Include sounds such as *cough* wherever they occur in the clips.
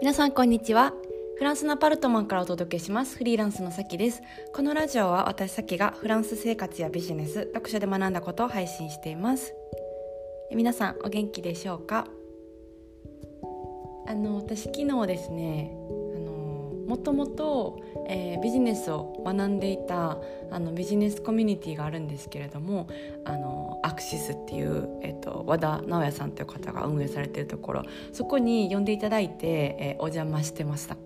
皆さんこんにちは。フランスのパルトマンからお届けします。フリーランスのさきです。このラジオは私さきがフランス生活やビジネス読書で学んだことを配信しています。皆さんお元気でしょうか？あの私昨日ですねもともとビジネスを学んでいたあのビジネスコミュニティがあるんですけれどもあのアクシスっていう、えっと、和田直也さんという方が運営されているところそこに呼んでいただいて、えお邪魔してました。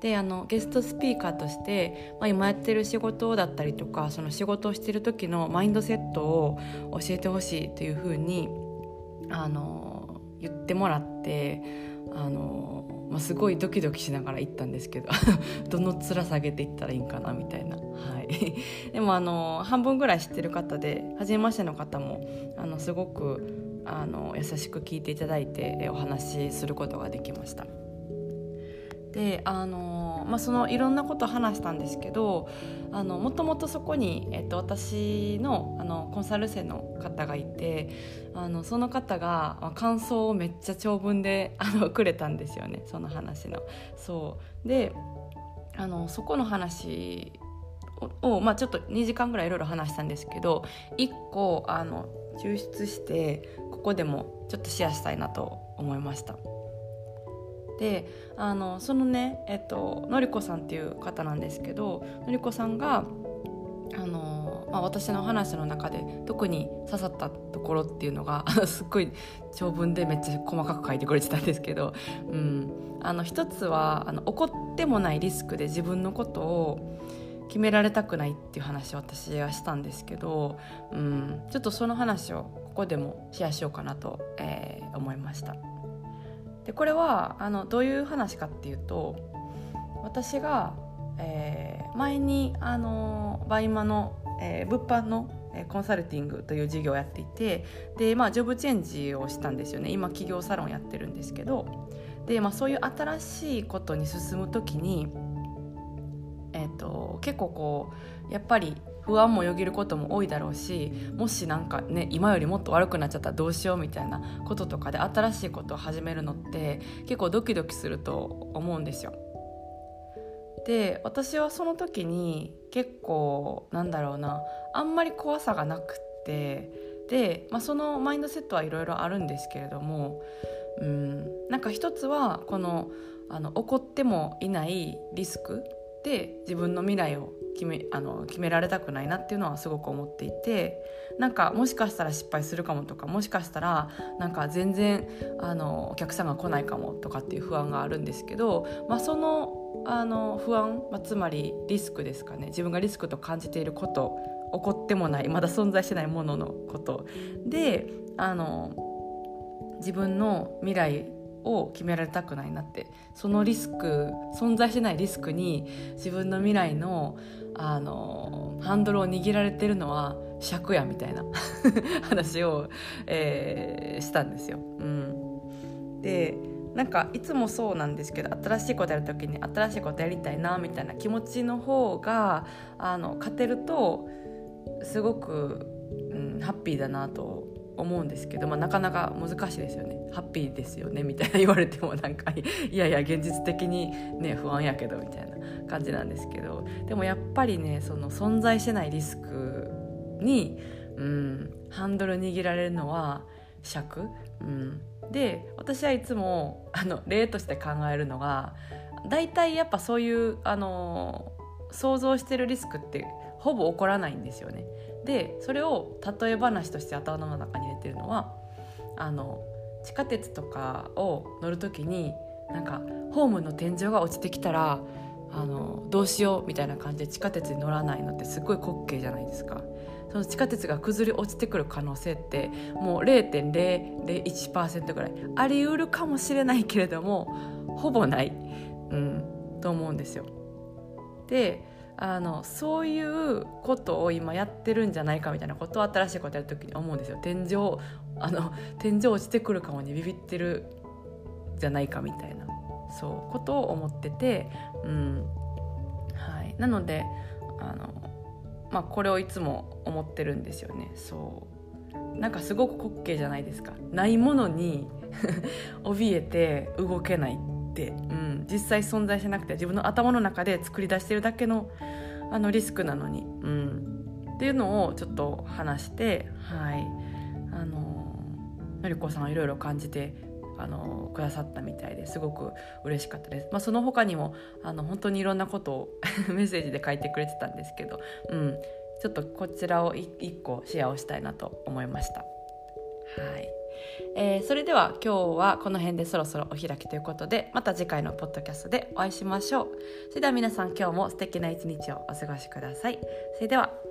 であのゲストスピーカーとして、まあ、今やってる仕事だったりとかその仕事をしてる時のマインドセットを教えてほしいというふうにあの言ってもらってあのまあ、すごいドキドキしながら行ったんですけど *laughs* どの面下げていったらいいんかなみたいな、はい、*laughs* でもあの半分ぐらい知ってる方で初めましての方もあのすごくあの優しく聞いていただいてお話しすることができました。であの、まあ、そのいろんなことを話したんですけどあのもともとそこに、えっと、私のあのコンサル生の方がいてあのその方が感想をめっちゃ長文であのくれたんですよねその話の。そうであのそこの話を、まあ、ちょっと2時間ぐらいいろいろ話したんですけど1個あの抽出してここでもちょっとシェアしたいなと思いました。であのそのねえっとのりこさんっていう方なんですけどのりこさんがあの、まあ、私の話の中で特に刺さったところっていうのが *laughs* すっごい長文でめっちゃ細かく書いてくれてたんですけど、うん、あの一つはあの起こってもないリスクで自分のことを決められたくないっていう話を私はしたんですけど、うん、ちょっとその話をここでもシェアしようかなと、えー、思いました。でこれはあのどういう話かっていうと私が、えー、前にあの BUYMA の、えー、物販のコンサルティングという事業をやっていてで、まあ、ジョブチェンジをしたんですよね。今起業サロンやってるんですけど。で、まあ、そういう新しいことに進む時に、えーと結構こうやっぱり不安もよぎることも多いだろうしもしなんかね今よりもっと悪くなっちゃったらどうしようみたいなこととかで新しいことを始めるのって結構ドキドキすると思うんですよ。で私はその時に結構なんだろうなあんまり怖さがなくってで、まあ、そのマインドセットはいろいろあるんですけれどもうんなんか一つはこのあの起こってもいないリスクで自分の未来を決めあの決められたくないなっていうのはすごく思っていてなんかもしかしたら失敗するかもとかもしかしたらなんか全然あのお客さんが来ないかもとかっていう不安があるんですけど、まあ、そのあの不安、まあ、つまりリスクですかね。自分がリスクと感じていること起こってもないまだ存在してないもののこと。であの自分の未来を決められたくないなってそのリスク存在してないリスクに自分の未来のあのハンドルを握られてるのは尺やみたいな *laughs* 話を、えー、したんですよ。うん、でなんかいつもそうなんですけど新しいことやる時に新しいことやりたいなみたいな気持ちの方があの勝てるとすごく、うん、ハッピーだなと思うんですけど、まあ、なかなか難しいですよね。ハッピーですよねみたいな言われてもなんかいやいや現実的にね不安やけどみたいな感じなんですけどでもやっぱりねその存在してないリスクに、うん、ハンドル握られるのは尺、うん、で私はいつもあの例として考えるのが大体やっぱそういうあの想像してるリスクってほぼ起こらないんですよね。でそれを例え話として頭の中に入れてるのはあの地下鉄とかを乗る時になんかホームの天井が落ちてきたらあのどうしようみたいな感じで地下鉄に乗らないのってすごい滑稽じゃないですか。その地下鉄が崩れ落ちてくる可能性ってもう0.001%ぐらいあり得るかもしれないけれどもほぼない、うん、と思うんですよ。であのそういうことを今やってるんじゃないかみたいなことを新しいことやる時に思うんですよ。天井あの天井落ちてくるかもにビビってるじゃないかみたいな。そうことを思ってて、うん。はい、なのであの、まあ、これをいつも思ってるんですよね。そう。なんかすごく滑稽じゃないですか。ないものに *laughs* 怯えて動けないっ、うん、実際存在しなくて自分の頭の中で作り出してるだけのあのリスクなのに、うん、っていうのをちょっと話してはい。あののりこさんはいろいろ感じてあのくださったみたいですごく嬉しかったです、まあ、その他にもあの本当にいろんなことを *laughs* メッセージで書いてくれてたんですけど、うん、ちょっとこちらを1個シェアをしたいなと思いました。はい。えー、それでは今日はこの辺でそろそろお開きということでまた次回のポッドキャストでお会いしましょう。それでは皆さん今日も素敵な一日をお過ごしください。それでは。